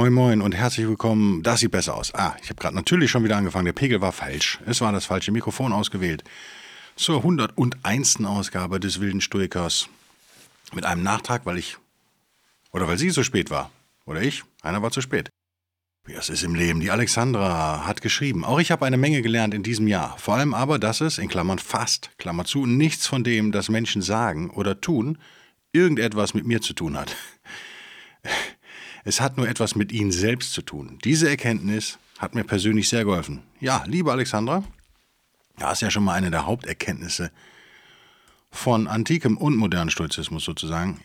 Moin Moin und herzlich willkommen. Das sieht besser aus. Ah, ich habe gerade natürlich schon wieder angefangen. Der Pegel war falsch. Es war das falsche Mikrofon ausgewählt. Zur 101. Ausgabe des Wilden Stoikers. Mit einem Nachtrag, weil ich. Oder weil sie so spät war. Oder ich. Einer war zu spät. Wie das ist im Leben. Die Alexandra hat geschrieben. Auch ich habe eine Menge gelernt in diesem Jahr. Vor allem aber, dass es, in Klammern fast, Klammer zu, nichts von dem, das Menschen sagen oder tun, irgendetwas mit mir zu tun hat. Es hat nur etwas mit Ihnen selbst zu tun. Diese Erkenntnis hat mir persönlich sehr geholfen. Ja, liebe Alexandra, das ist ja schon mal eine der Haupterkenntnisse von antikem und modernen Stoizismus sozusagen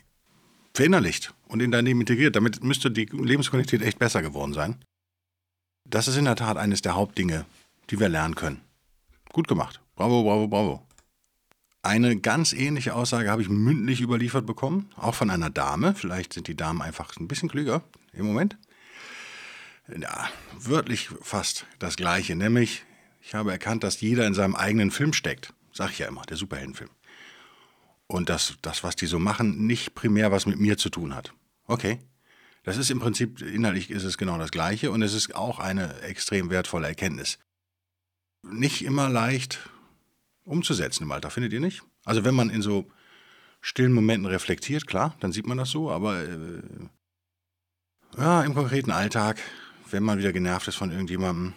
verinnerlicht und in dein Leben integriert. Damit müsste die Lebensqualität echt besser geworden sein. Das ist in der Tat eines der Hauptdinge, die wir lernen können. Gut gemacht. Bravo, bravo, bravo. Eine ganz ähnliche Aussage habe ich mündlich überliefert bekommen, auch von einer Dame. Vielleicht sind die Damen einfach ein bisschen klüger im Moment. Ja, wörtlich fast das Gleiche, nämlich ich habe erkannt, dass jeder in seinem eigenen Film steckt. Sag ich ja immer, der Superheldenfilm. Und dass das, was die so machen, nicht primär was mit mir zu tun hat. Okay. Das ist im Prinzip, innerlich ist es genau das Gleiche und es ist auch eine extrem wertvolle Erkenntnis. Nicht immer leicht, umzusetzen im Alltag, findet ihr nicht? Also wenn man in so stillen Momenten reflektiert, klar, dann sieht man das so, aber äh, ja, im konkreten Alltag, wenn man wieder genervt ist von irgendjemandem,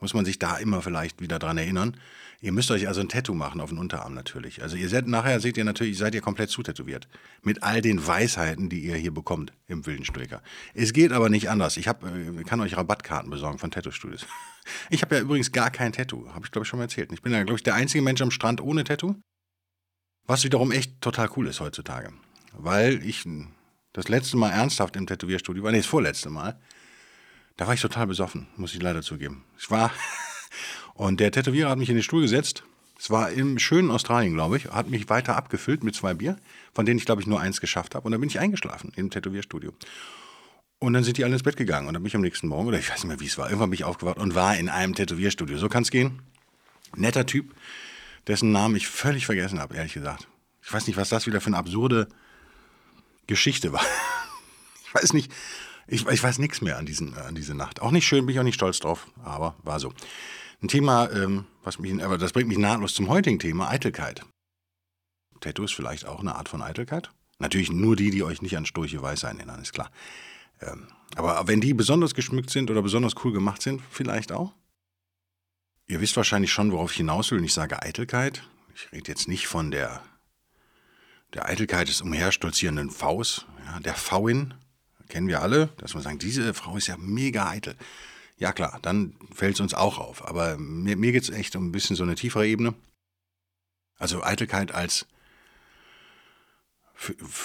muss man sich da immer vielleicht wieder dran erinnern. Ihr müsst euch also ein Tattoo machen auf den Unterarm natürlich. Also ihr seid nachher seht ihr natürlich, seid ihr komplett zutätowiert. Mit all den Weisheiten, die ihr hier bekommt im wilden Stricker. Es geht aber nicht anders. Ich hab, äh, kann euch Rabattkarten besorgen von Tattoo-Studios. Ich habe ja übrigens gar kein Tattoo. Habe ich glaube ich schon mal erzählt. Ich bin ja glaube ich der einzige Mensch am Strand ohne Tattoo. Was wiederum echt total cool ist heutzutage. Weil ich das letzte Mal ernsthaft im Tätowierstudio war, nee, das vorletzte Mal, da war ich total besoffen, muss ich leider zugeben. Ich war und der Tätowierer hat mich in den Stuhl gesetzt. Es war im schönen Australien, glaube ich, hat mich weiter abgefüllt mit zwei Bier, von denen ich, glaube ich, nur eins geschafft habe. Und dann bin ich eingeschlafen im Tätowierstudio. Und dann sind die alle ins Bett gegangen. Und dann bin ich am nächsten Morgen, oder ich weiß nicht mehr, wie es war, irgendwann bin ich aufgewacht und war in einem Tätowierstudio. So kann es gehen. Netter Typ, dessen Namen ich völlig vergessen habe, ehrlich gesagt. Ich weiß nicht, was das wieder für eine absurde Geschichte war. Ich weiß nicht, ich, ich weiß nichts mehr an, diesen, an diese Nacht. Auch nicht schön, bin ich auch nicht stolz drauf, aber war so. Ein Thema, ähm, was mich, aber das bringt mich nahtlos zum heutigen Thema, Eitelkeit. Tattoo ist vielleicht auch eine Art von Eitelkeit. Natürlich nur die, die euch nicht an Sturche Weisheit erinnern, ist klar. Ähm, aber wenn die besonders geschmückt sind oder besonders cool gemacht sind, vielleicht auch. Ihr wisst wahrscheinlich schon, worauf ich hinaus will, und ich sage Eitelkeit. Ich rede jetzt nicht von der, der Eitelkeit des umherstolzierenden Vs, ja, der Vin, kennen wir alle, dass man sagt, diese Frau ist ja mega eitel. Ja klar, dann fällt es uns auch auf. Aber mir, mir geht es echt um ein bisschen so eine tiefere Ebene. Also Eitelkeit als,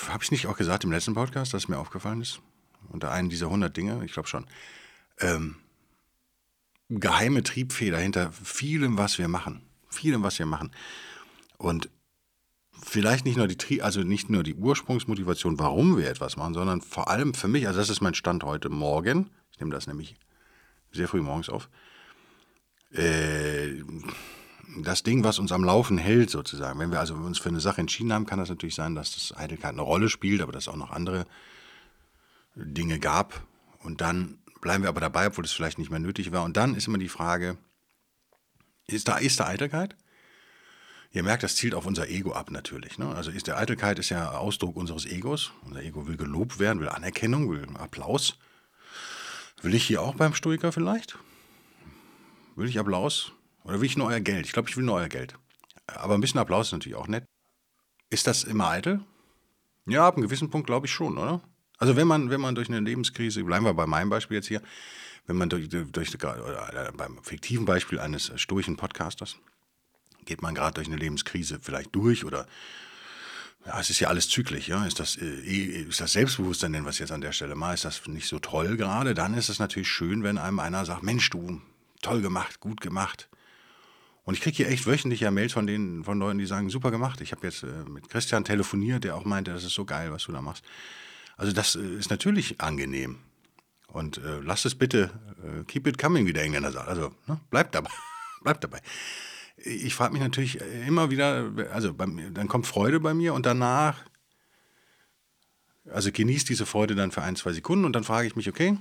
habe ich nicht auch gesagt im letzten Podcast, dass es mir aufgefallen ist? unter einem dieser 100 Dinge, ich glaube schon, ähm, geheime Triebfeder hinter vielem, was wir machen. Vielem, was wir machen. Und vielleicht nicht nur die, also nicht nur die Ursprungsmotivation, warum wir etwas machen, sondern vor allem für mich, also das ist mein Stand heute Morgen, ich nehme das nämlich sehr früh morgens auf, äh, das Ding, was uns am Laufen hält, sozusagen. Wenn wir also uns für eine Sache entschieden haben, kann das natürlich sein, dass das Eitelkeit eine Rolle spielt, aber dass auch noch andere Dinge gab. Und dann bleiben wir aber dabei, obwohl es vielleicht nicht mehr nötig war. Und dann ist immer die Frage, ist da, ist da Eitelkeit? Ihr merkt, das zielt auf unser Ego ab natürlich. Ne? Also ist der Eitelkeit ist ja Ausdruck unseres Egos. Unser Ego will gelobt werden, will Anerkennung, will Applaus. Will ich hier auch beim Stoiker vielleicht? Will ich Applaus? Oder will ich nur euer Geld? Ich glaube, ich will nur euer Geld. Aber ein bisschen Applaus ist natürlich auch nett. Ist das immer eitel? Ja, ab einem gewissen Punkt glaube ich schon, oder? Also wenn man, wenn man durch eine Lebenskrise, bleiben wir bei meinem Beispiel jetzt hier, wenn man durch, durch oder beim fiktiven Beispiel eines stoischen Podcasters, geht man gerade durch eine Lebenskrise vielleicht durch oder ja, es ist ja alles zyklisch, ja. Ist das, äh, ist das Selbstbewusstsein, nennen wir jetzt an der Stelle mal, ist das nicht so toll gerade, dann ist es natürlich schön, wenn einem einer sagt, Mensch, du, toll gemacht, gut gemacht. Und ich kriege hier echt wöchentlich ja Mails von denen, von Leuten, die sagen, super gemacht. Ich habe jetzt äh, mit Christian telefoniert, der auch meinte, das ist so geil, was du da machst. Also das äh, ist natürlich angenehm. Und äh, lass es bitte, äh, keep it coming, wie der Engländer sagt. Also ne, bleib dabei, bleib dabei ich frage mich natürlich immer wieder, also bei, dann kommt Freude bei mir und danach, also genießt diese Freude dann für ein, zwei Sekunden und dann frage ich mich, okay,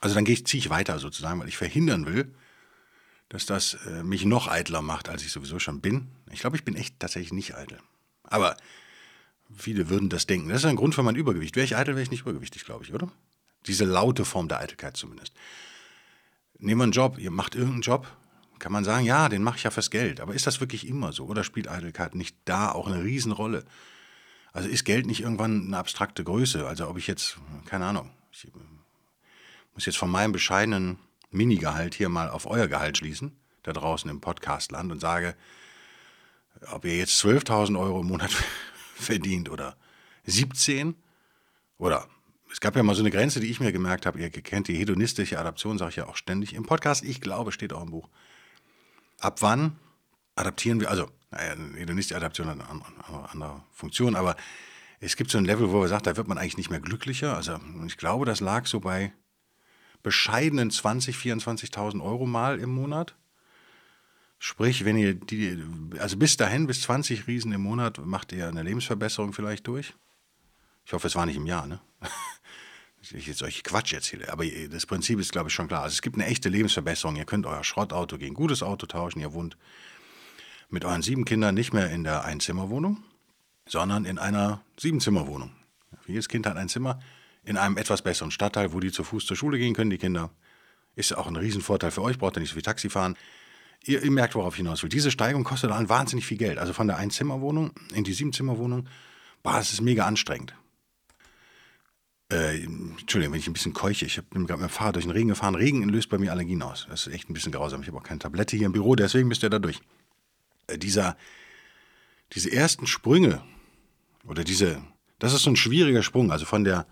also dann ziehe ich weiter sozusagen, weil ich verhindern will, dass das äh, mich noch eitler macht, als ich sowieso schon bin. Ich glaube, ich bin echt tatsächlich nicht eitel. Aber viele würden das denken. Das ist ein Grund für mein Übergewicht. Wäre ich eitel, wäre ich nicht übergewichtig, glaube ich, oder? Diese laute Form der Eitelkeit zumindest. Nehmen wir einen Job, ihr macht irgendeinen Job, kann man sagen, ja, den mache ich ja fürs Geld. Aber ist das wirklich immer so? Oder spielt Eitelkeit nicht da auch eine Riesenrolle? Also ist Geld nicht irgendwann eine abstrakte Größe? Also ob ich jetzt, keine Ahnung, ich muss jetzt von meinem bescheidenen Minigehalt hier mal auf euer Gehalt schließen, da draußen im Podcastland und sage, ob ihr jetzt 12.000 Euro im Monat verdient oder 17 oder es gab ja mal so eine Grenze, die ich mir gemerkt habe, ihr kennt die hedonistische Adaption, sage ich ja auch ständig im Podcast, ich glaube, steht auch im Buch ab wann adaptieren wir, also, naja, nicht die Adaption eine andere Funktion, aber es gibt so ein Level, wo wir sagen, da wird man eigentlich nicht mehr glücklicher. Also ich glaube, das lag so bei bescheidenen 20.000, 24.000 Euro mal im Monat. Sprich, wenn ihr die, also bis dahin, bis 20 Riesen im Monat, macht ihr eine Lebensverbesserung vielleicht durch. Ich hoffe, es war nicht im Jahr, ne? Ich jetzt euch Quatsch erzähle, aber das Prinzip ist, glaube ich, schon klar. Also es gibt eine echte Lebensverbesserung. Ihr könnt euer Schrottauto gegen ein gutes Auto tauschen. Ihr wohnt mit euren sieben Kindern nicht mehr in der Einzimmerwohnung, sondern in einer Siebenzimmerwohnung. Jedes Kind hat ein Zimmer in einem etwas besseren Stadtteil, wo die zu Fuß zur Schule gehen können, die Kinder. Ist auch ein Riesenvorteil für euch, braucht ihr nicht so viel Taxi fahren. Ihr, ihr merkt, worauf ich hinaus will. Diese Steigung kostet dann wahnsinnig viel Geld. Also von der Einzimmerwohnung in die Siebenzimmerwohnung, boah, das ist mega anstrengend. Äh, Entschuldigung, wenn ich ein bisschen keuche. Ich bin gerade mit dem Fahrrad durch den Regen gefahren. Regen löst bei mir Allergien aus. Das ist echt ein bisschen grausam. Ich habe auch keine Tablette hier im Büro, deswegen bist ihr da durch. Äh, dieser, diese ersten Sprünge oder diese, das ist so ein schwieriger Sprung. Also von der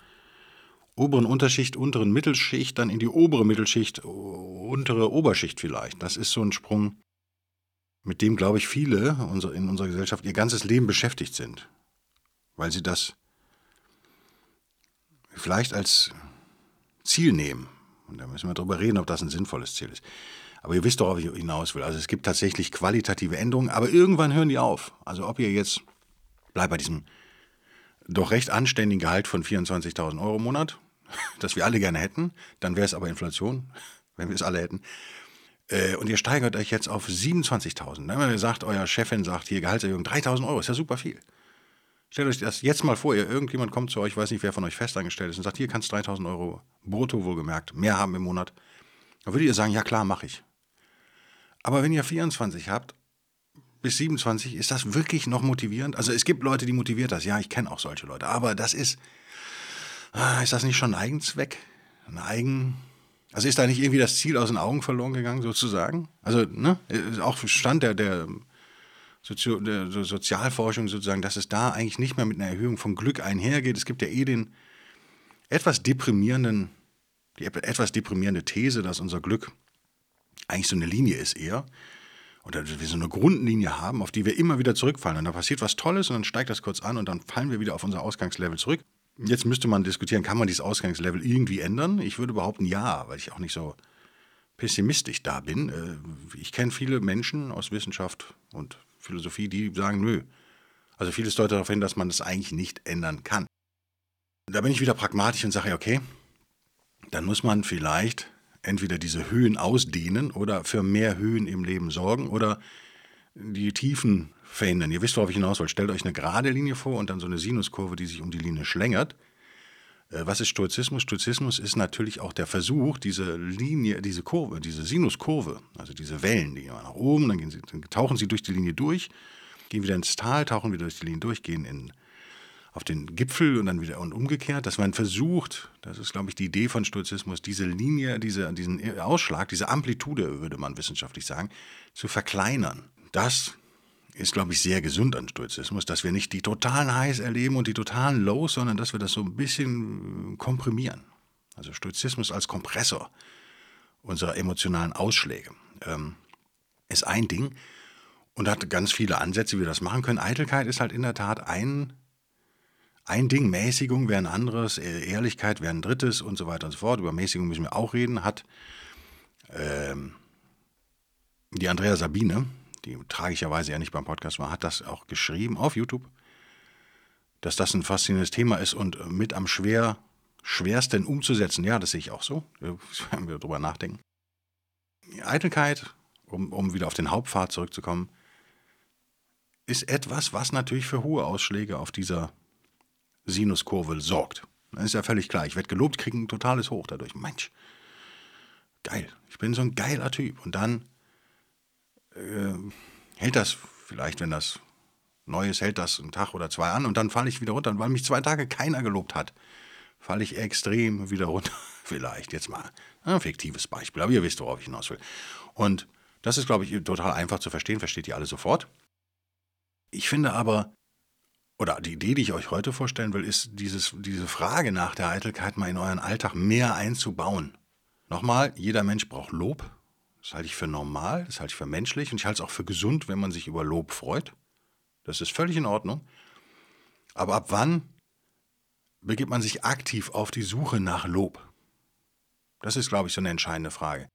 oberen Unterschicht, unteren Mittelschicht, dann in die obere Mittelschicht, untere Oberschicht vielleicht. Das ist so ein Sprung, mit dem, glaube ich, viele in unserer Gesellschaft ihr ganzes Leben beschäftigt sind. Weil sie das vielleicht als Ziel nehmen. Und da müssen wir darüber reden, ob das ein sinnvolles Ziel ist. Aber ihr wisst doch, ob ich hinaus will. Also es gibt tatsächlich qualitative Änderungen, aber irgendwann hören die auf. Also ob ihr jetzt, bleibt bei diesem doch recht anständigen Gehalt von 24.000 Euro im Monat, das wir alle gerne hätten, dann wäre es aber Inflation, wenn wir es alle hätten. Äh, und ihr steigert euch jetzt auf 27.000. Wenn ihr sagt, euer Chefin sagt, hier Gehaltserhöhung 3.000 Euro, ist ja super viel. Stellt euch das jetzt mal vor, ihr, irgendjemand kommt zu euch, weiß nicht, wer von euch festangestellt ist und sagt, hier kannst 3000 Euro brutto wohlgemerkt mehr haben im Monat. Dann würdet ihr sagen, ja klar, mache ich. Aber wenn ihr 24 habt, bis 27, ist das wirklich noch motivierend? Also es gibt Leute, die motiviert das. Ja, ich kenne auch solche Leute. Aber das ist, ah, ist das nicht schon ein Eigenzweck? Ein Eigen, also ist da nicht irgendwie das Ziel aus den Augen verloren gegangen, sozusagen? Also, ne, auch Stand der, der Sozio der Sozialforschung sozusagen, dass es da eigentlich nicht mehr mit einer Erhöhung von Glück einhergeht. Es gibt ja eh den etwas deprimierenden, die etwas deprimierende These, dass unser Glück eigentlich so eine Linie ist eher. Oder dass wir so eine Grundlinie haben, auf die wir immer wieder zurückfallen. Und da passiert was Tolles und dann steigt das kurz an und dann fallen wir wieder auf unser Ausgangslevel zurück. Jetzt müsste man diskutieren, kann man dieses Ausgangslevel irgendwie ändern? Ich würde behaupten, ja, weil ich auch nicht so pessimistisch da bin. Äh, ich kenne viele Menschen aus Wissenschaft und Philosophie, die sagen, nö. Also vieles deutet darauf hin, dass man das eigentlich nicht ändern kann. Da bin ich wieder pragmatisch und sage, okay, dann muss man vielleicht entweder diese Höhen ausdehnen oder für mehr Höhen im Leben sorgen oder die Tiefen verhindern. Ihr wisst, worauf ich hinaus will. Stellt euch eine gerade Linie vor und dann so eine Sinuskurve, die sich um die Linie schlängert. Äh, was ist Stoizismus? Stoizismus ist natürlich auch der Versuch, diese Linie, diese Kurve, diese Sinuskurve, also diese Wellen, die gehen nach oben, dann, sie, dann, tauchen sie durch die Linie durch, gehen wieder ins Tal, tauchen wieder durch die Linie durch, gehen in, auf den Gipfel und dann wieder und umgekehrt, dass man versucht, das ist, glaube ich, die Idee von Stoizismus, diese Linie, diese, diesen Ausschlag, diese Amplitude, würde man wissenschaftlich sagen, zu verkleinern. Das ist, glaube ich, sehr gesund an Stoizismus, dass wir nicht die totalen Highs erleben und die totalen Lows, sondern dass wir das so ein bisschen komprimieren. Also Stoizismus als Kompressor unserer emotionalen Ausschläge ähm, ist ein Ding und hat ganz viele Ansätze, wie wir das machen können. Eitelkeit ist halt in der Tat ein, ein Ding, Mäßigung wäre ein anderes, Ehrlichkeit wäre ein drittes und so weiter und so fort. Über Mäßigung müssen wir auch reden, hat ähm, die Andrea Sabine, die tragischerweise ja nicht beim Podcast war, hat das auch geschrieben auf YouTube, dass das ein faszinierendes Thema ist und mit am schwer, schwersten umzusetzen. Ja, das sehe ich auch so, wenn wir darüber nachdenken. Eitelkeit, um, um wieder auf den Hauptpfad zurückzukommen, ist etwas, was natürlich für hohe Ausschläge auf dieser Sinuskurve sorgt. Das ist ja völlig klar. Ich werde gelobt, kriege ein totales Hoch dadurch. Mensch, geil. Ich bin so ein geiler Typ. Und dann äh, hält das vielleicht, wenn das neu ist, hält das einen Tag oder zwei an und dann falle ich wieder runter. Und weil mich zwei Tage keiner gelobt hat, falle ich extrem wieder runter. vielleicht jetzt mal ein fiktives Beispiel, aber ihr wisst, worauf ich hinaus will. Und das ist, glaube ich, total einfach zu verstehen, versteht ihr alle sofort. Ich finde aber, oder die Idee, die ich euch heute vorstellen will, ist, dieses, diese Frage nach der Eitelkeit mal in euren Alltag mehr einzubauen. Nochmal, jeder Mensch braucht Lob, das halte ich für normal, das halte ich für menschlich und ich halte es auch für gesund, wenn man sich über Lob freut. Das ist völlig in Ordnung. Aber ab wann begibt man sich aktiv auf die Suche nach Lob? Das ist, glaube ich, so eine entscheidende Frage.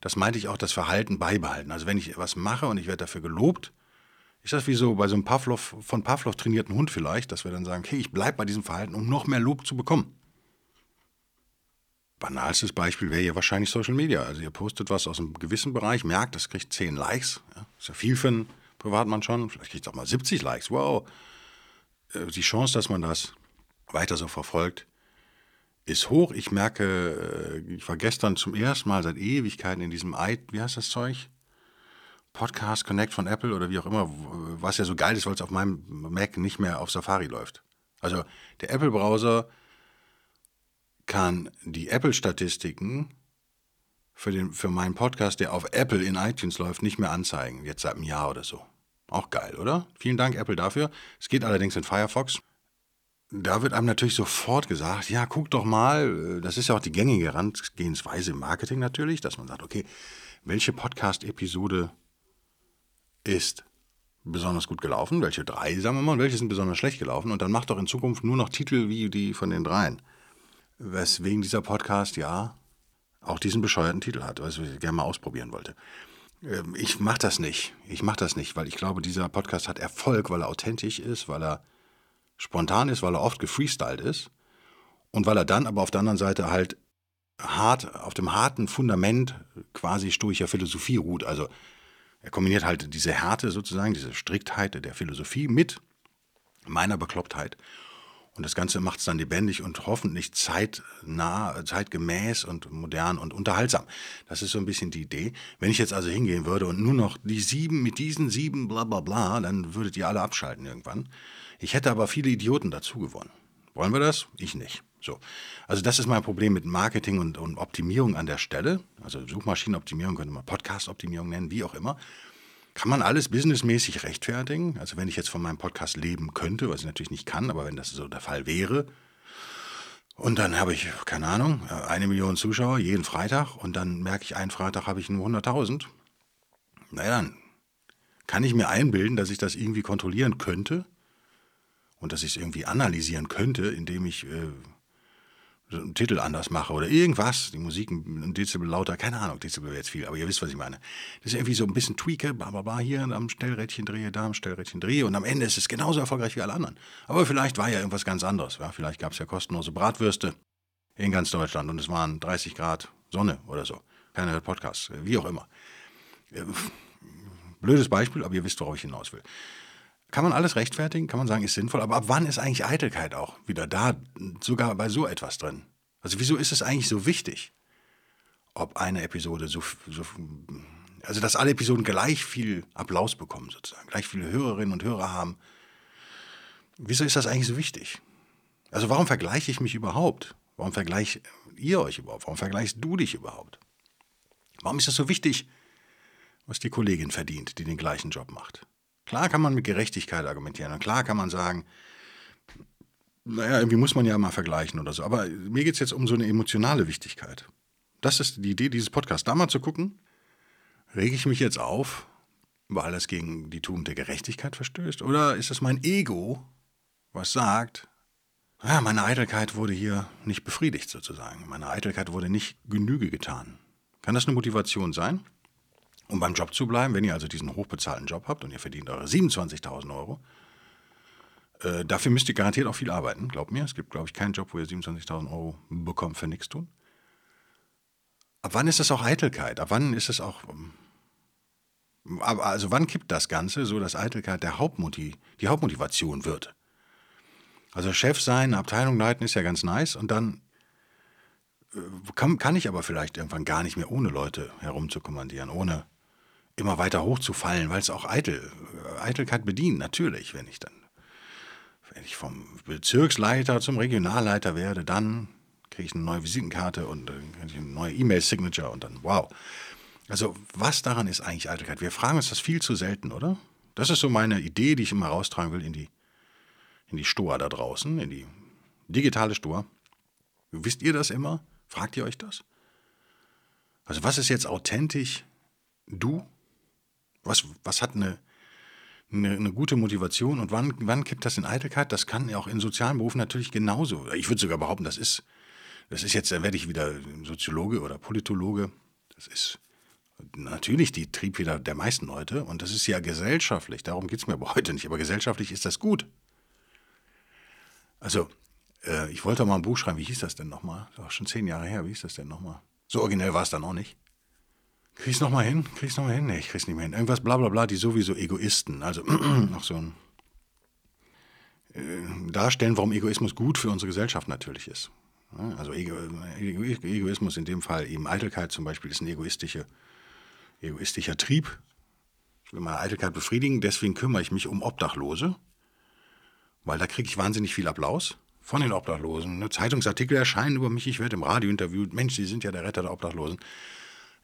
Das meinte ich auch, das Verhalten beibehalten. Also wenn ich was mache und ich werde dafür gelobt, ist das wie so bei so einem Pavlov, von Pavlov trainierten Hund vielleicht, dass wir dann sagen, okay, ich bleibe bei diesem Verhalten, um noch mehr Lob zu bekommen banalstes Beispiel wäre ja wahrscheinlich Social Media. Also ihr postet was aus einem gewissen Bereich, merkt, das kriegt 10 Likes. Ja, ist ja viel für einen Privatmann schon. Vielleicht kriegt es auch mal 70 Likes. Wow. Äh, die Chance, dass man das weiter so verfolgt, ist hoch. Ich merke, äh, ich war gestern zum ersten Mal seit Ewigkeiten in diesem i, wie heißt das Zeug? Podcast Connect von Apple oder wie auch immer, was ja so geil ist, weil es auf meinem Mac nicht mehr auf Safari läuft. Also der Apple-Browser kann die Apple-Statistiken für, für meinen Podcast, der auf Apple in iTunes läuft, nicht mehr anzeigen, jetzt seit einem Jahr oder so. Auch geil, oder? Vielen Dank, Apple, dafür. Es geht allerdings in Firefox. Da wird einem natürlich sofort gesagt, ja, guck doch mal, das ist ja auch die gängige Herangehensweise im Marketing natürlich, dass man sagt, okay, welche Podcast-Episode ist besonders gut gelaufen, welche drei, sagen wir mal, und welche sind besonders schlecht gelaufen und dann macht doch in Zukunft nur noch Titel wie die von den dreien weswegen dieser Podcast ja auch diesen bescheuerten Titel hat, was ich gerne mal ausprobieren wollte. Ähm, ich mache das nicht. Ich mache das nicht, weil ich glaube, dieser Podcast hat Erfolg, weil er authentisch ist, weil er spontan ist, weil er oft gefreestylt ist und weil er dann aber auf der anderen Seite halt hart, auf dem harten Fundament quasi stoischer Philosophie ruht. Also er kombiniert halt diese Härte sozusagen, diese Striktheit der Philosophie mit meiner Beklopptheit. Und das Ganze macht es dann lebendig und hoffentlich zeitnah, zeitgemäß und modern und unterhaltsam. Das ist so ein bisschen die Idee. Wenn ich jetzt also hingehen würde und nur noch die sieben mit diesen sieben bla bla bla, dann würdet ihr alle abschalten irgendwann. Ich hätte aber viele Idioten dazu gewonnen. Wollen wir das? Ich nicht. So. Also das ist mein Problem mit Marketing und, und Optimierung an der Stelle. Also Suchmaschinenoptimierung könnte man Podcast-Optimierung nennen, wie auch immer. Kann man alles businessmäßig rechtfertigen? Also wenn ich jetzt von meinem Podcast leben könnte, was ich natürlich nicht kann, aber wenn das so der Fall wäre, und dann habe ich, keine Ahnung, eine Million Zuschauer jeden Freitag und dann merke ich, einen Freitag habe ich nur 100.000. Naja, dann kann ich mir einbilden, dass ich das irgendwie kontrollieren könnte und dass ich es irgendwie analysieren könnte, indem ich äh, einen Titel anders mache oder irgendwas, die Musik ein Dezibel lauter, keine Ahnung, Dezibel wäre jetzt viel, aber ihr wisst, was ich meine. Das ist irgendwie so ein bisschen tweake, bla bla bla, hier am Stellrädchen drehe, da am Stellrädchen drehe und am Ende ist es genauso erfolgreich wie alle anderen. Aber vielleicht war ja irgendwas ganz anderes. Ja? Vielleicht gab es ja kostenlose Bratwürste in ganz Deutschland und es waren 30 Grad Sonne oder so. Keiner hört Podcasts, wie auch immer. Äh, blödes Beispiel, aber ihr wisst, worauf ich hinaus will. Kann man alles rechtfertigen, kann man sagen, ist sinnvoll, aber ab wann ist eigentlich Eitelkeit auch wieder da, sogar bei so etwas drin? Also wieso ist es eigentlich so wichtig, ob eine Episode so, so also dass alle Episoden gleich viel Applaus bekommen sozusagen, gleich viele Hörerinnen und Hörer haben? Wieso ist das eigentlich so wichtig? Also warum vergleiche ich mich überhaupt? Warum vergleicht ihr euch überhaupt? Warum vergleichst du dich überhaupt? Warum ist das so wichtig, was die Kollegin verdient, die den gleichen Job macht? Klar kann man mit Gerechtigkeit argumentieren und klar kann man sagen, naja, irgendwie muss man ja mal vergleichen oder so. Aber mir geht es jetzt um so eine emotionale Wichtigkeit. Das ist die Idee dieses Podcasts. Da mal zu gucken, rege ich mich jetzt auf, weil es gegen die Tugend der Gerechtigkeit verstößt? Oder ist es mein Ego, was sagt, ja, meine Eitelkeit wurde hier nicht befriedigt sozusagen. Meine Eitelkeit wurde nicht Genüge getan. Kann das eine Motivation sein, um beim Job zu bleiben, wenn ihr also diesen hochbezahlten Job habt und ihr verdient eure 27.000 Euro? Äh, dafür müsst ihr garantiert auch viel arbeiten, glaubt mir. Es gibt, glaube ich, keinen Job, wo ihr 27.000 Euro bekommt für nichts tun. Ab wann ist das auch Eitelkeit? Ab wann ist es auch. Ähm, also wann kippt das Ganze, so dass Eitelkeit der Hauptmotiv, die Hauptmotivation wird? Also Chef sein, Abteilung leiten ist ja ganz nice und dann äh, kann, kann ich aber vielleicht irgendwann gar nicht mehr ohne Leute herumzukommandieren, ohne immer weiter hochzufallen, weil es auch Eitel, Eitelkeit bedient, natürlich, wenn ich dann, wenn ich vom Bezirksleiter zum Regionalleiter werde, dann kriege ich eine neue Visitenkarte und eine neue E-Mail-Signature und dann, wow. Also was daran ist eigentlich Eitelkeit? Wir fragen uns das viel zu selten, oder? Das ist so meine Idee, die ich immer raustragen will in die in die Stoa da draußen, in die digitale Stoa. Wisst ihr das immer? Fragt ihr euch das? Also was ist jetzt authentisch du? Was, was hat eine, eine, eine, gute Motivation und wann, wann kippt das in Eitelkeit? Das kann ja auch in sozialen Berufen natürlich genauso. Ich würde sogar behaupten, das ist, das ist jetzt, da werde ich wieder Soziologe oder Politologe. Das ist natürlich die Triebfeder der meisten Leute und das ist ja gesellschaftlich. Darum geht es mir aber heute nicht. Aber gesellschaftlich ist das gut. Also, äh, ich wollte mal ein Buch schreiben. Wie hieß das denn nochmal? Das war schon zehn Jahre her. Wie hieß das denn nochmal? So originell war es dann auch nicht. Krieg ich's nochmal hin? Krieg ich's nochmal hin? Nee, ich krieg's nicht mehr hin. Irgendwas bla bla bla, die sowieso Egoisten. Also noch so ein äh, darstellen, warum Egoismus gut für unsere Gesellschaft natürlich ist. Also Ego, Egoismus in dem Fall eben Eitelkeit zum Beispiel ist ein egoistischer, egoistischer Trieb. Ich will meine Eitelkeit befriedigen, deswegen kümmere ich mich um Obdachlose weil da kriege ich wahnsinnig viel Applaus von den Obdachlosen. Ne? Zeitungsartikel erscheinen über mich, ich werde im Radio interviewt. Mensch, Sie sind ja der Retter der Obdachlosen.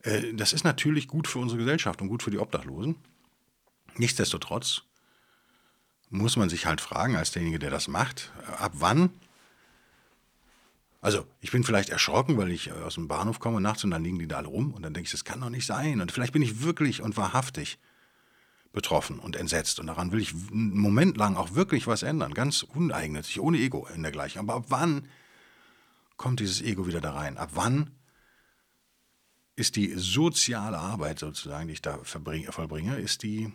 Äh, das ist natürlich gut für unsere Gesellschaft und gut für die Obdachlosen. Nichtsdestotrotz muss man sich halt fragen, als derjenige, der das macht, ab wann. Also, ich bin vielleicht erschrocken, weil ich aus dem Bahnhof komme nachts und dann liegen die da alle rum und dann denke ich, das kann doch nicht sein. Und vielleicht bin ich wirklich und wahrhaftig betroffen und entsetzt. Und daran will ich einen Moment lang auch wirklich was ändern. Ganz uneigennützig, ohne Ego in der gleichen. Aber ab wann kommt dieses Ego wieder da rein? Ab wann ist die soziale Arbeit sozusagen, die ich da vollbringe, ist die,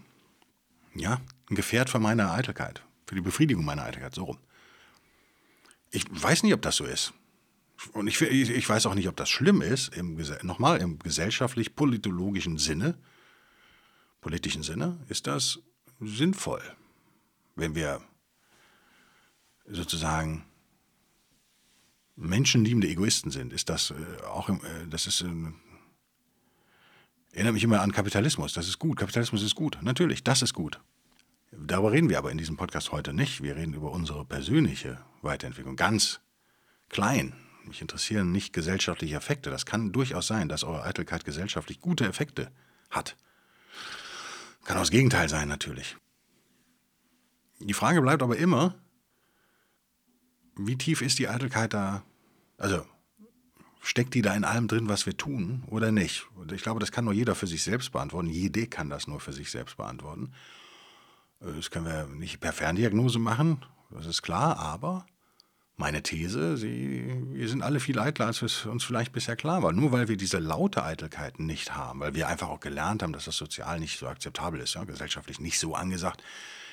ja, ein Gefährt für meine Eitelkeit, für die Befriedigung meiner Eitelkeit, so rum. Ich weiß nicht, ob das so ist. Und ich, ich weiß auch nicht, ob das schlimm ist, im, nochmal im gesellschaftlich-politologischen Sinne, politischen Sinne ist das sinnvoll, wenn wir sozusagen menschenliebende Egoisten sind. Ist das äh, auch, äh, das ist, äh, erinnert mich immer an Kapitalismus. Das ist gut. Kapitalismus ist gut. Natürlich, das ist gut. Darüber reden wir aber in diesem Podcast heute nicht. Wir reden über unsere persönliche Weiterentwicklung. Ganz klein. Mich interessieren nicht gesellschaftliche Effekte. Das kann durchaus sein, dass eure Eitelkeit gesellschaftlich gute Effekte hat. Kann auch das Gegenteil sein, natürlich. Die Frage bleibt aber immer, wie tief ist die Eitelkeit da? Also, steckt die da in allem drin, was wir tun oder nicht? Und ich glaube, das kann nur jeder für sich selbst beantworten. Jede kann das nur für sich selbst beantworten. Das können wir nicht per Ferndiagnose machen, das ist klar, aber meine These, sie, wir sind alle viel eitler, als es uns vielleicht bisher klar war. Nur weil wir diese laute Eitelkeit nicht haben, weil wir einfach auch gelernt haben, dass das sozial nicht so akzeptabel ist, ja, gesellschaftlich nicht so angesagt,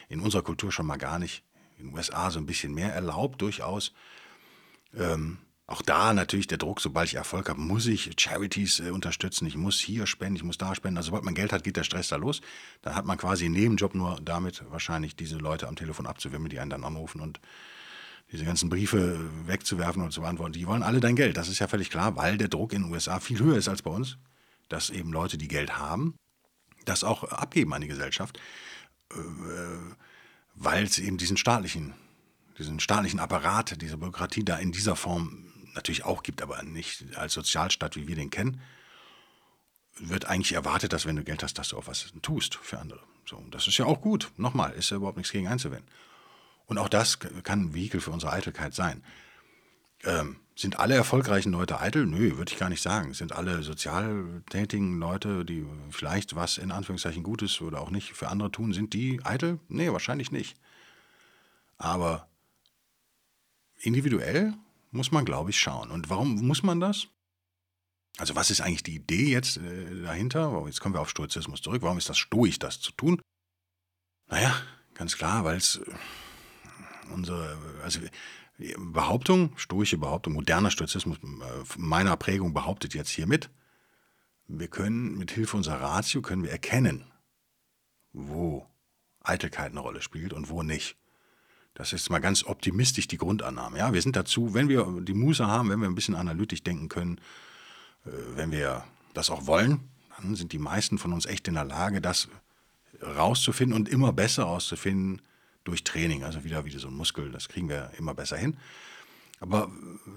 in unserer Kultur schon mal gar nicht, in den USA so ein bisschen mehr erlaubt durchaus. Ähm, auch da natürlich der Druck, sobald ich Erfolg habe, muss ich Charities äh, unterstützen, ich muss hier spenden, ich muss da spenden. Also sobald man Geld hat, geht der Stress da los. Dann hat man quasi einen Nebenjob nur damit wahrscheinlich diese Leute am Telefon abzuwimmeln, die einen dann anrufen und diese ganzen Briefe wegzuwerfen und zu beantworten. Die wollen alle dein Geld. Das ist ja völlig klar, weil der Druck in den USA viel höher ist als bei uns. Dass eben Leute, die Geld haben, das auch abgeben an die Gesellschaft, äh, weil es eben diesen staatlichen, diesen staatlichen Apparat, diese Bürokratie da in dieser Form natürlich auch gibt, aber nicht als Sozialstaat, wie wir den kennen, wird eigentlich erwartet, dass wenn du Geld hast, dass du auch was tust für andere. So, das ist ja auch gut. Nochmal, ist ja überhaupt nichts gegen einzuwenden. Und auch das kann ein Vehikel für unsere Eitelkeit sein. Ähm, sind alle erfolgreichen Leute eitel? Nö, würde ich gar nicht sagen. Sind alle sozial tätigen Leute, die vielleicht was in Anführungszeichen Gutes oder auch nicht für andere tun, sind die eitel? Nee, wahrscheinlich nicht. Aber individuell muss man, glaube ich, schauen. Und warum muss man das? Also was ist eigentlich die Idee jetzt äh, dahinter? Jetzt kommen wir auf Stoizismus zurück. Warum ist das stoisch, das zu tun? Naja, ganz klar, weil es äh, unsere, also Behauptung, stoische Behauptung, moderner Stoizismus äh, meiner Prägung behauptet jetzt hiermit, wir können mit Hilfe unserer Ratio können wir erkennen, wo Eitelkeit eine Rolle spielt und wo nicht. Das ist mal ganz optimistisch die Grundannahme. Ja, wir sind dazu, wenn wir die Muße haben, wenn wir ein bisschen analytisch denken können, äh, wenn wir das auch wollen, dann sind die meisten von uns echt in der Lage, das rauszufinden und immer besser rauszufinden durch Training. Also wieder wie so ein Muskel, das kriegen wir immer besser hin. Aber äh,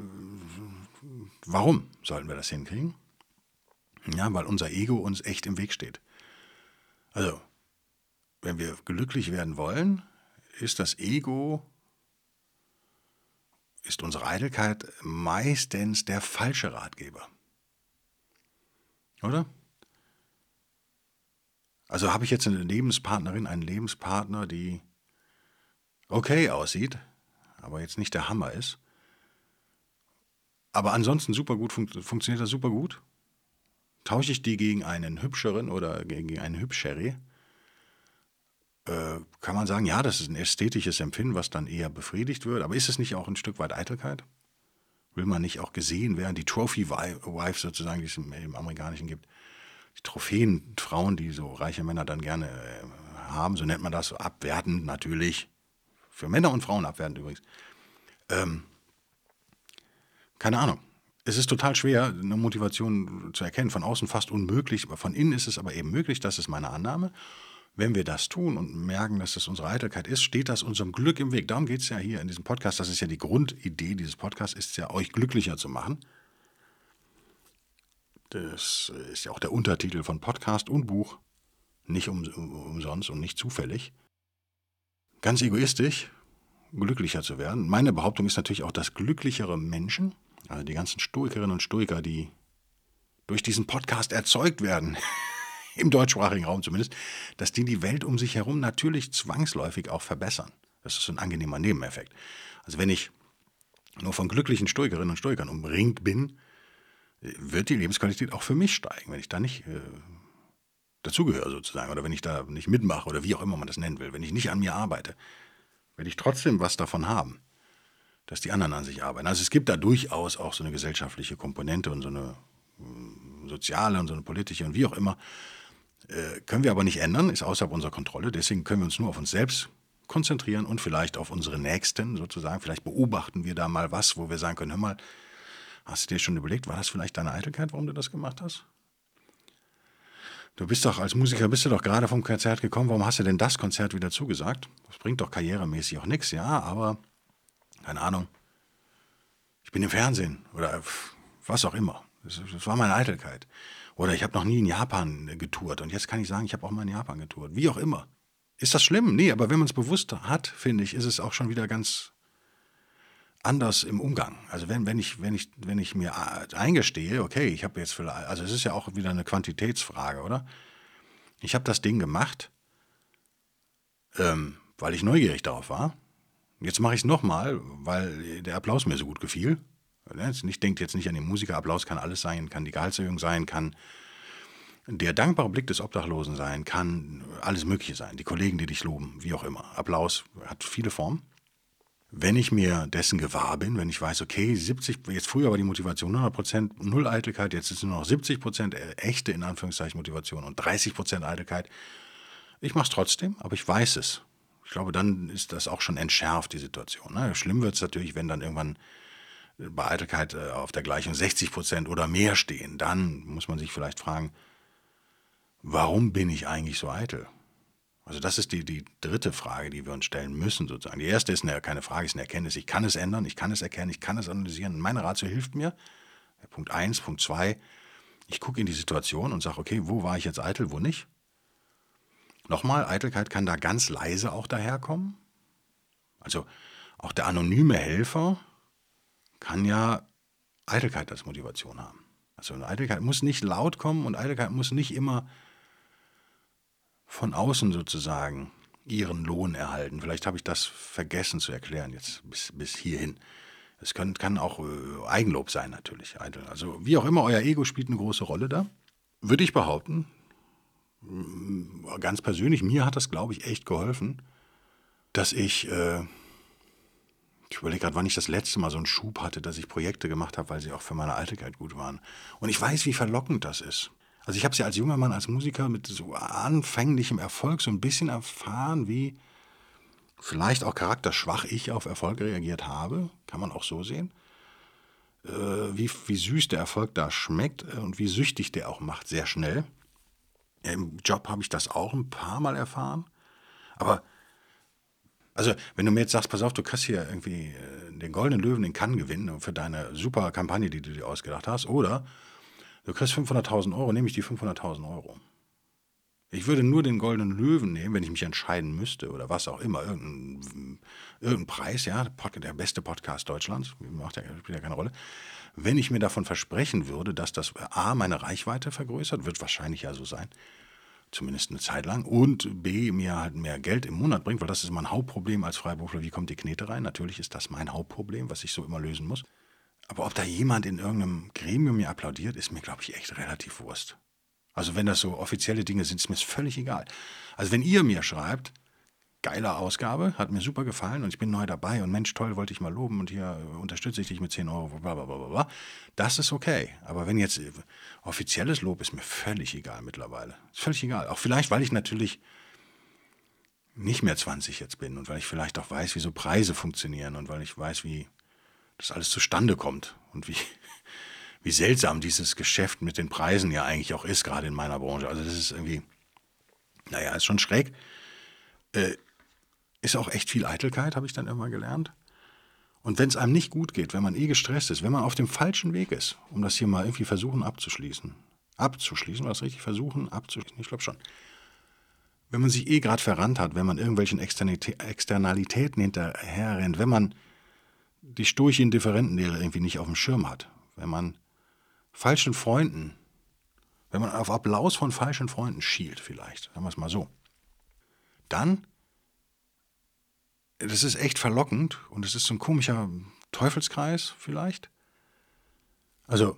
warum sollten wir das hinkriegen? Ja, weil unser Ego uns echt im Weg steht. Also, wenn wir glücklich werden wollen, ist das Ego, ist unsere Eitelkeit meistens der falsche Ratgeber. Oder? Also habe ich jetzt eine Lebenspartnerin, einen Lebenspartner, die okay aussieht, aber jetzt nicht der Hammer ist. Aber ansonsten super gut fun funktioniert das super gut. Tausche ich die gegen einen hübscheren oder gegen einen hübschere, äh, kann man sagen, ja, das ist ein ästhetisches Empfinden, was dann eher befriedigt wird. Aber ist es nicht auch ein Stück weit Eitelkeit? Will man nicht auch gesehen werden? Die Trophy Wife sozusagen, die es im, im Amerikanischen gibt. Die Trophäenfrauen, die so reiche Männer dann gerne äh, haben, so nennt man das, abwertend natürlich. Für Männer und Frauen abwertend übrigens. Ähm, keine Ahnung. Es ist total schwer, eine Motivation zu erkennen. Von außen fast unmöglich, aber von innen ist es aber eben möglich. Das ist meine Annahme. Wenn wir das tun und merken, dass das unsere Eitelkeit ist, steht das unserem Glück im Weg. Darum geht es ja hier in diesem Podcast. Das ist ja die Grundidee dieses Podcasts, ist ja, euch glücklicher zu machen. Das ist ja auch der Untertitel von Podcast und Buch. Nicht um, umsonst und nicht zufällig. Ganz egoistisch, glücklicher zu werden. Meine Behauptung ist natürlich auch, dass glücklichere Menschen, also die ganzen Stoikerinnen und Stoiker, die durch diesen Podcast erzeugt werden, im deutschsprachigen Raum zumindest, dass die die Welt um sich herum natürlich zwangsläufig auch verbessern. Das ist ein angenehmer Nebeneffekt. Also wenn ich nur von glücklichen Stoikerinnen und Stoikern umringt bin, wird die Lebensqualität auch für mich steigen, wenn ich da nicht äh, dazugehöre sozusagen oder wenn ich da nicht mitmache oder wie auch immer man das nennen will, wenn ich nicht an mir arbeite, werde ich trotzdem was davon haben, dass die anderen an sich arbeiten. Also es gibt da durchaus auch so eine gesellschaftliche Komponente und so eine äh, soziale und so eine politische und wie auch immer, äh, können wir aber nicht ändern, ist außerhalb unserer Kontrolle. Deswegen können wir uns nur auf uns selbst konzentrieren und vielleicht auf unsere Nächsten sozusagen. Vielleicht beobachten wir da mal was, wo wir sagen können, hör mal, hast du dir schon überlegt, war das vielleicht deine Eitelkeit, warum du das gemacht hast? Du bist doch als Musiker, bist du doch gerade vom Konzert gekommen, warum hast du denn das Konzert wieder zugesagt? Das bringt doch karrieremäßig auch nichts, ja, aber keine Ahnung. Ich bin im Fernsehen oder was auch immer. Das, das war meine Eitelkeit. Oder ich habe noch nie in Japan getourt und jetzt kann ich sagen, ich habe auch mal in Japan getourt. Wie auch immer. Ist das schlimm? Nee, aber wenn man es bewusst hat, finde ich, ist es auch schon wieder ganz anders im Umgang. Also wenn, wenn, ich, wenn, ich, wenn ich mir eingestehe, okay, ich habe jetzt vielleicht, also es ist ja auch wieder eine Quantitätsfrage, oder? Ich habe das Ding gemacht, ähm, weil ich neugierig darauf war. Jetzt mache ich es nochmal, weil der Applaus mir so gut gefiel. Ich denke jetzt nicht an den Musiker, Applaus kann alles sein, kann die Gehaltserhöhung sein, kann der dankbare Blick des Obdachlosen sein, kann alles Mögliche sein. Die Kollegen, die dich loben, wie auch immer. Applaus hat viele Formen. Wenn ich mir dessen gewahr bin, wenn ich weiß, okay, 70, jetzt früher war die Motivation 100% Null Eitelkeit, jetzt ist nur noch 70% echte, in Anführungszeichen, Motivation und 30% Eitelkeit. Ich mache es trotzdem, aber ich weiß es. Ich glaube, dann ist das auch schon entschärft, die Situation. Ne? Schlimm wird es natürlich, wenn dann irgendwann bei Eitelkeit äh, auf der Gleichung 60 Prozent oder mehr stehen, dann muss man sich vielleicht fragen, warum bin ich eigentlich so eitel? Also das ist die, die dritte Frage, die wir uns stellen müssen sozusagen. Die erste ist eine, keine Frage, ist eine Erkenntnis. Ich kann es ändern, ich kann es erkennen, ich kann es analysieren. Meine Ratio hilft mir. Punkt eins, Punkt zwei. Ich gucke in die Situation und sage, okay, wo war ich jetzt eitel, wo nicht? Nochmal, Eitelkeit kann da ganz leise auch daherkommen. Also auch der anonyme Helfer kann ja Eitelkeit als Motivation haben. Also Eitelkeit muss nicht laut kommen und Eitelkeit muss nicht immer von außen sozusagen ihren Lohn erhalten. Vielleicht habe ich das vergessen zu erklären jetzt bis, bis hierhin. Es kann, kann auch äh, Eigenlob sein natürlich. Also wie auch immer, euer Ego spielt eine große Rolle da. Würde ich behaupten, ganz persönlich, mir hat das, glaube ich, echt geholfen, dass ich, äh, ich überlege gerade, wann ich das letzte Mal so einen Schub hatte, dass ich Projekte gemacht habe, weil sie auch für meine Alterkeit gut waren. Und ich weiß, wie verlockend das ist. Also ich habe es ja als junger Mann, als Musiker mit so anfänglichem Erfolg so ein bisschen erfahren, wie vielleicht auch charakterschwach ich auf Erfolg reagiert habe. Kann man auch so sehen. Äh, wie, wie süß der Erfolg da schmeckt äh, und wie süchtig der auch macht, sehr schnell. Im Job habe ich das auch ein paar Mal erfahren. Aber, also, wenn du mir jetzt sagst, pass auf, du kannst hier irgendwie äh, den Goldenen Löwen in Cannes gewinnen für deine super Kampagne, die du dir ausgedacht hast, oder du kriegst 500.000 Euro, nehme ich die 500.000 Euro. Ich würde nur den Goldenen Löwen nehmen, wenn ich mich entscheiden müsste oder was auch immer, irgendein, irgendein Preis, ja, der beste Podcast Deutschlands, macht ja, spielt ja keine Rolle. Wenn ich mir davon versprechen würde, dass das A, meine Reichweite vergrößert, wird wahrscheinlich ja so sein, zumindest eine Zeit lang, und B, mir halt mehr Geld im Monat bringt, weil das ist mein Hauptproblem als Freiberufler, wie kommt die Knete rein? Natürlich ist das mein Hauptproblem, was ich so immer lösen muss. Aber ob da jemand in irgendeinem Gremium mir applaudiert, ist mir, glaube ich, echt relativ Wurst. Also wenn das so offizielle Dinge sind, ist mir völlig egal. Also wenn ihr mir schreibt, geile Ausgabe, hat mir super gefallen und ich bin neu dabei und Mensch, toll, wollte ich mal loben und hier unterstütze ich dich mit 10 Euro, bla bla bla bla. Das ist okay. Aber wenn jetzt äh, offizielles Lob ist mir völlig egal mittlerweile. Ist völlig egal. Auch vielleicht, weil ich natürlich nicht mehr 20 jetzt bin und weil ich vielleicht auch weiß, wie so Preise funktionieren und weil ich weiß, wie das alles zustande kommt und wie, wie seltsam dieses Geschäft mit den Preisen ja eigentlich auch ist, gerade in meiner Branche. Also das ist irgendwie, naja, ist schon schräg. Äh, ist auch echt viel Eitelkeit, habe ich dann immer gelernt. Und wenn es einem nicht gut geht, wenn man eh gestresst ist, wenn man auf dem falschen Weg ist, um das hier mal irgendwie versuchen abzuschließen, abzuschließen, was richtig versuchen abzuschließen, ich glaube schon. Wenn man sich eh gerade verrannt hat, wenn man irgendwelchen Externalitäten hinterherrennt, wenn man die sturche Indifferentenlehre irgendwie nicht auf dem Schirm hat, wenn man falschen Freunden, wenn man auf Applaus von falschen Freunden schielt vielleicht, sagen wir es mal so, dann das ist echt verlockend und es ist so ein komischer Teufelskreis vielleicht. Also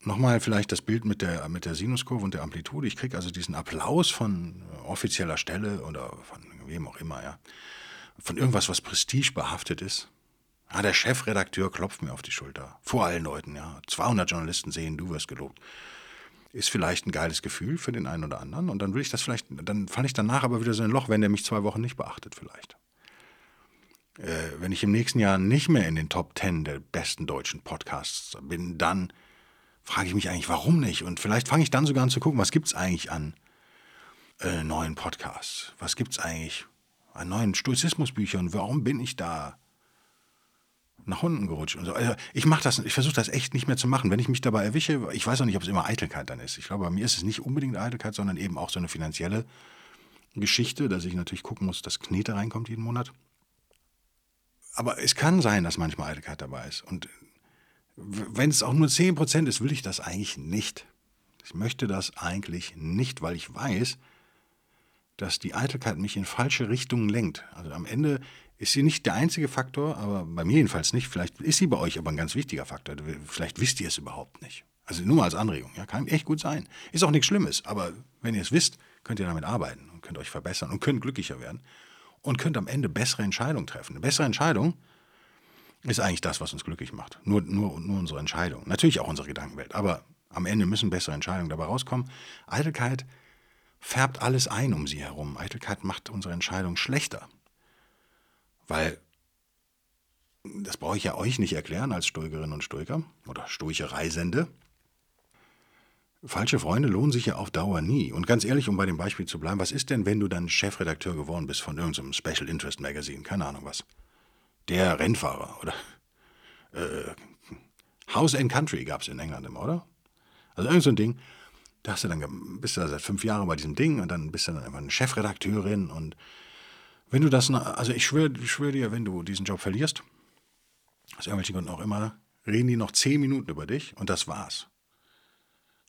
nochmal vielleicht das Bild mit der, mit der Sinuskurve und der Amplitude. Ich kriege also diesen Applaus von offizieller Stelle oder von wem auch immer, ja. Von irgendwas, was prestigebehaftet ist. Ah, der Chefredakteur klopft mir auf die Schulter. Vor allen Leuten, ja. 200 Journalisten sehen, du wirst gelobt. Ist vielleicht ein geiles Gefühl für den einen oder anderen. Und dann will ich das vielleicht, dann falle ich danach aber wieder so ein Loch, wenn der mich zwei Wochen nicht beachtet, vielleicht wenn ich im nächsten Jahr nicht mehr in den Top Ten der besten deutschen Podcasts bin, dann frage ich mich eigentlich, warum nicht? Und vielleicht fange ich dann sogar an zu gucken, was gibt es eigentlich an äh, neuen Podcasts? Was gibt es eigentlich an neuen Stoizismusbüchern? Warum bin ich da nach unten gerutscht? Und so. Also ich mache das, ich versuche das echt nicht mehr zu machen. Wenn ich mich dabei erwische, ich weiß auch nicht, ob es immer Eitelkeit dann ist. Ich glaube, bei mir ist es nicht unbedingt Eitelkeit, sondern eben auch so eine finanzielle Geschichte, dass ich natürlich gucken muss, dass Knete reinkommt jeden Monat. Aber es kann sein, dass manchmal Eitelkeit dabei ist. Und wenn es auch nur 10% ist, will ich das eigentlich nicht. Ich möchte das eigentlich nicht, weil ich weiß, dass die Eitelkeit mich in falsche Richtungen lenkt. Also am Ende ist sie nicht der einzige Faktor, aber bei mir jedenfalls nicht. Vielleicht ist sie bei euch aber ein ganz wichtiger Faktor. Vielleicht wisst ihr es überhaupt nicht. Also nur mal als Anregung. Ja, kann echt gut sein. Ist auch nichts Schlimmes, aber wenn ihr es wisst, könnt ihr damit arbeiten und könnt euch verbessern und könnt glücklicher werden und könnt am Ende bessere Entscheidungen treffen. Eine bessere Entscheidung ist eigentlich das, was uns glücklich macht. Nur, nur, nur unsere Entscheidung. Natürlich auch unsere Gedankenwelt, aber am Ende müssen bessere Entscheidungen dabei rauskommen. Eitelkeit färbt alles ein um sie herum. Eitelkeit macht unsere Entscheidung schlechter. Weil, das brauche ich ja euch nicht erklären als Stoikerinnen und Stoiker oder stoische Reisende. Falsche Freunde lohnen sich ja auf Dauer nie. Und ganz ehrlich, um bei dem Beispiel zu bleiben, was ist denn, wenn du dann Chefredakteur geworden bist von irgendeinem Special Interest Magazine? Keine Ahnung was. Der Rennfahrer oder äh, House and Country gab es in England immer, oder? Also irgend so ein Ding. da hast du dann, bist du da seit fünf Jahren bei diesem Ding und dann bist du dann einfach eine Chefredakteurin und wenn du das, also ich schwöre schwör dir, wenn du diesen Job verlierst, aus irgendwelchen Gründen auch immer, reden die noch zehn Minuten über dich und das war's.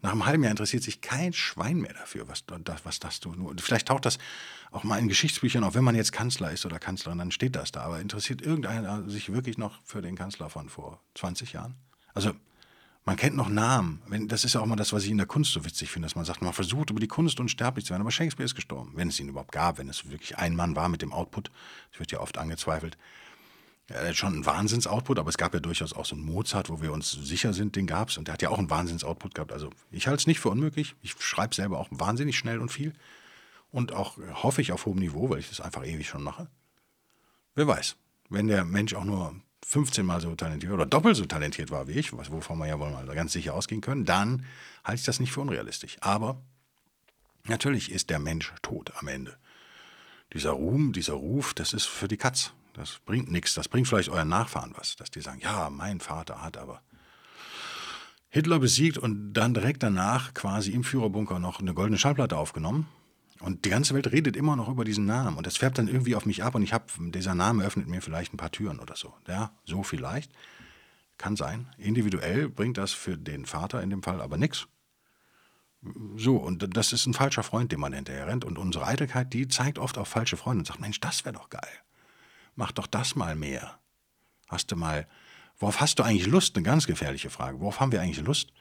Nach einem halben Jahr interessiert sich kein Schwein mehr dafür, was, was das du nur. Vielleicht taucht das auch mal in Geschichtsbüchern auf, wenn man jetzt Kanzler ist oder Kanzlerin, dann steht das da. Aber interessiert irgendeiner sich wirklich noch für den Kanzler von vor 20 Jahren? Also, man kennt noch Namen. Das ist ja auch mal das, was ich in der Kunst so witzig finde, dass man sagt, man versucht über die Kunst unsterblich zu werden. Aber Shakespeare ist gestorben, wenn es ihn überhaupt gab, wenn es wirklich ein Mann war mit dem Output. Das wird ja oft angezweifelt. Ja, schon ein Wahnsinns-Output, aber es gab ja durchaus auch so einen Mozart, wo wir uns sicher sind, den gab es. Und der hat ja auch einen Wahnsinns-Output gehabt. Also ich halte es nicht für unmöglich. Ich schreibe selber auch wahnsinnig schnell und viel. Und auch hoffe ich auf hohem Niveau, weil ich das einfach ewig schon mache. Wer weiß, wenn der Mensch auch nur 15 Mal so talentiert oder doppelt so talentiert war wie ich, wovon wir ja wohl mal ganz sicher ausgehen können, dann halte ich das nicht für unrealistisch. Aber natürlich ist der Mensch tot am Ende. Dieser Ruhm, dieser Ruf, das ist für die Katz. Das bringt nichts. Das bringt vielleicht euren Nachfahren was, dass die sagen, ja, mein Vater hat aber Hitler besiegt und dann direkt danach quasi im Führerbunker noch eine goldene Schallplatte aufgenommen. Und die ganze Welt redet immer noch über diesen Namen. Und das färbt dann irgendwie auf mich ab und ich habe, dieser Name öffnet mir vielleicht ein paar Türen oder so. Ja, so vielleicht. Kann sein. Individuell bringt das für den Vater in dem Fall aber nichts. So, und das ist ein falscher Freund, dem man hinterher rennt. Und unsere Eitelkeit, die zeigt oft auf falsche Freunde und sagt, Mensch, das wäre doch geil mach doch das mal mehr. Hast du mal, worauf hast du eigentlich Lust? Eine ganz gefährliche Frage. Worauf haben wir eigentlich Lust?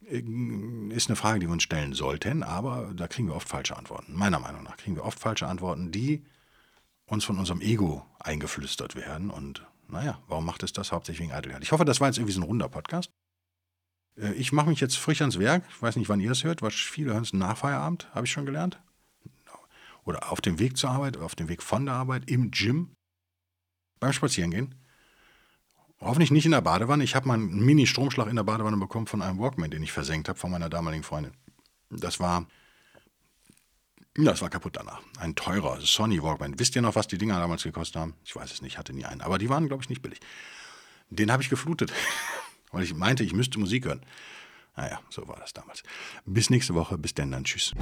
Ist eine Frage, die wir uns stellen sollten, aber da kriegen wir oft falsche Antworten. Meiner Meinung nach kriegen wir oft falsche Antworten, die uns von unserem Ego eingeflüstert werden. Und naja, warum macht es das? Hauptsächlich wegen Eitelkeit. Ich hoffe, das war jetzt irgendwie so ein runder Podcast. Äh, ich mache mich jetzt frisch ans Werk. Ich weiß nicht, wann ihr es hört. Viele hören es nach Feierabend, habe ich schon gelernt oder auf dem Weg zur Arbeit, auf dem Weg von der Arbeit, im Gym, beim Spazierengehen. Hoffentlich nicht in der Badewanne. Ich habe mal einen Mini-Stromschlag in der Badewanne bekommen von einem Walkman, den ich versenkt habe von meiner damaligen Freundin. Das war, das war kaputt danach. Ein teurer Sony Walkman. Wisst ihr noch, was die Dinger damals gekostet haben? Ich weiß es nicht, hatte nie einen. Aber die waren, glaube ich, nicht billig. Den habe ich geflutet, weil ich meinte, ich müsste Musik hören. Naja, so war das damals. Bis nächste Woche. Bis denn dann. Tschüss.